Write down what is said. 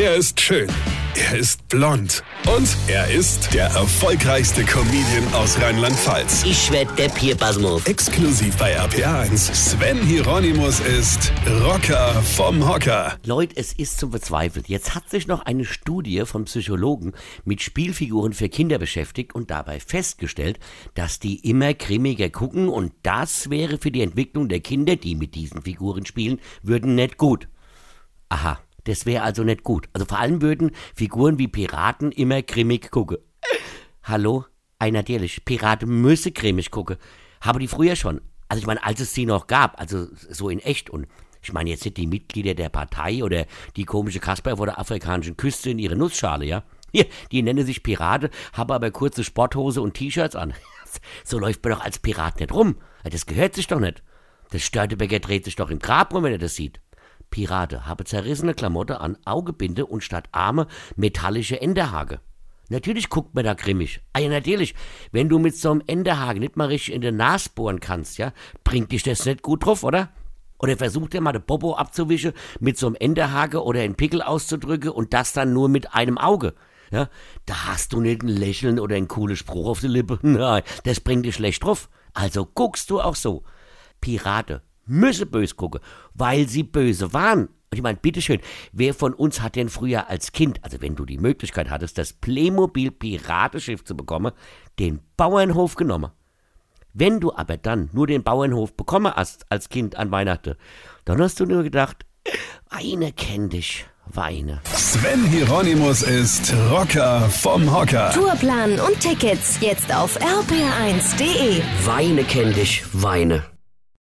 Er ist schön. Er ist blond. Und er ist der erfolgreichste Comedian aus Rheinland-Pfalz. Ich werd der Pierpasmus. Exklusiv bei RPA1. Sven Hieronymus ist Rocker vom Hocker. Leute, es ist zum Verzweifeln. Jetzt hat sich noch eine Studie von Psychologen mit Spielfiguren für Kinder beschäftigt und dabei festgestellt, dass die immer grimmiger gucken und das wäre für die Entwicklung der Kinder, die mit diesen Figuren spielen, würden nicht gut. Aha. Das wäre also nicht gut. Also vor allem würden Figuren wie Piraten immer grimmig gucken. Hallo? Ei, natürlich. Piraten müssen grimmig gucken. Habe die früher schon. Also ich meine, als es sie noch gab, also so in echt. Und ich meine jetzt nicht die Mitglieder der Partei oder die komische Kasper vor der afrikanischen Küste in ihre Nussschale, ja? Hier, die nennen sich Pirate, haben aber kurze Sporthose und T-Shirts an. So läuft man doch als Pirat nicht rum. Das gehört sich doch nicht. Der Störtebäcker dreht sich doch im Grab rum, wenn er das sieht. Pirate habe zerrissene Klamotte an, Augebinde und statt Arme metallische Enderhage. Natürlich guckt man da grimmig. Ah ja, natürlich. Wenn du mit so einem Enderhaken nicht mal richtig in den Nas bohren kannst, ja, bringt dich das nicht gut drauf, oder? Oder versucht er mal den Popo abzuwischen mit so einem Enderhake oder einen Pickel auszudrücken und das dann nur mit einem Auge. Ja, da hast du nicht ein Lächeln oder einen coolen Spruch auf die Lippe. Nein, das bringt dich schlecht drauf. Also guckst du auch so. Pirate, müssen böse gucken, weil sie böse waren. Und ich meine, bitteschön, wer von uns hat denn früher als Kind, also wenn du die Möglichkeit hattest, das Playmobil Piratenschiff zu bekommen, den Bauernhof genommen? Wenn du aber dann nur den Bauernhof bekommen hast als Kind an Weihnachten, dann hast du nur gedacht, Weine kenn dich, Weine. Sven Hieronymus ist Rocker vom Hocker. Tourplan und Tickets jetzt auf rpr1.de. Weine kenn dich, Weine.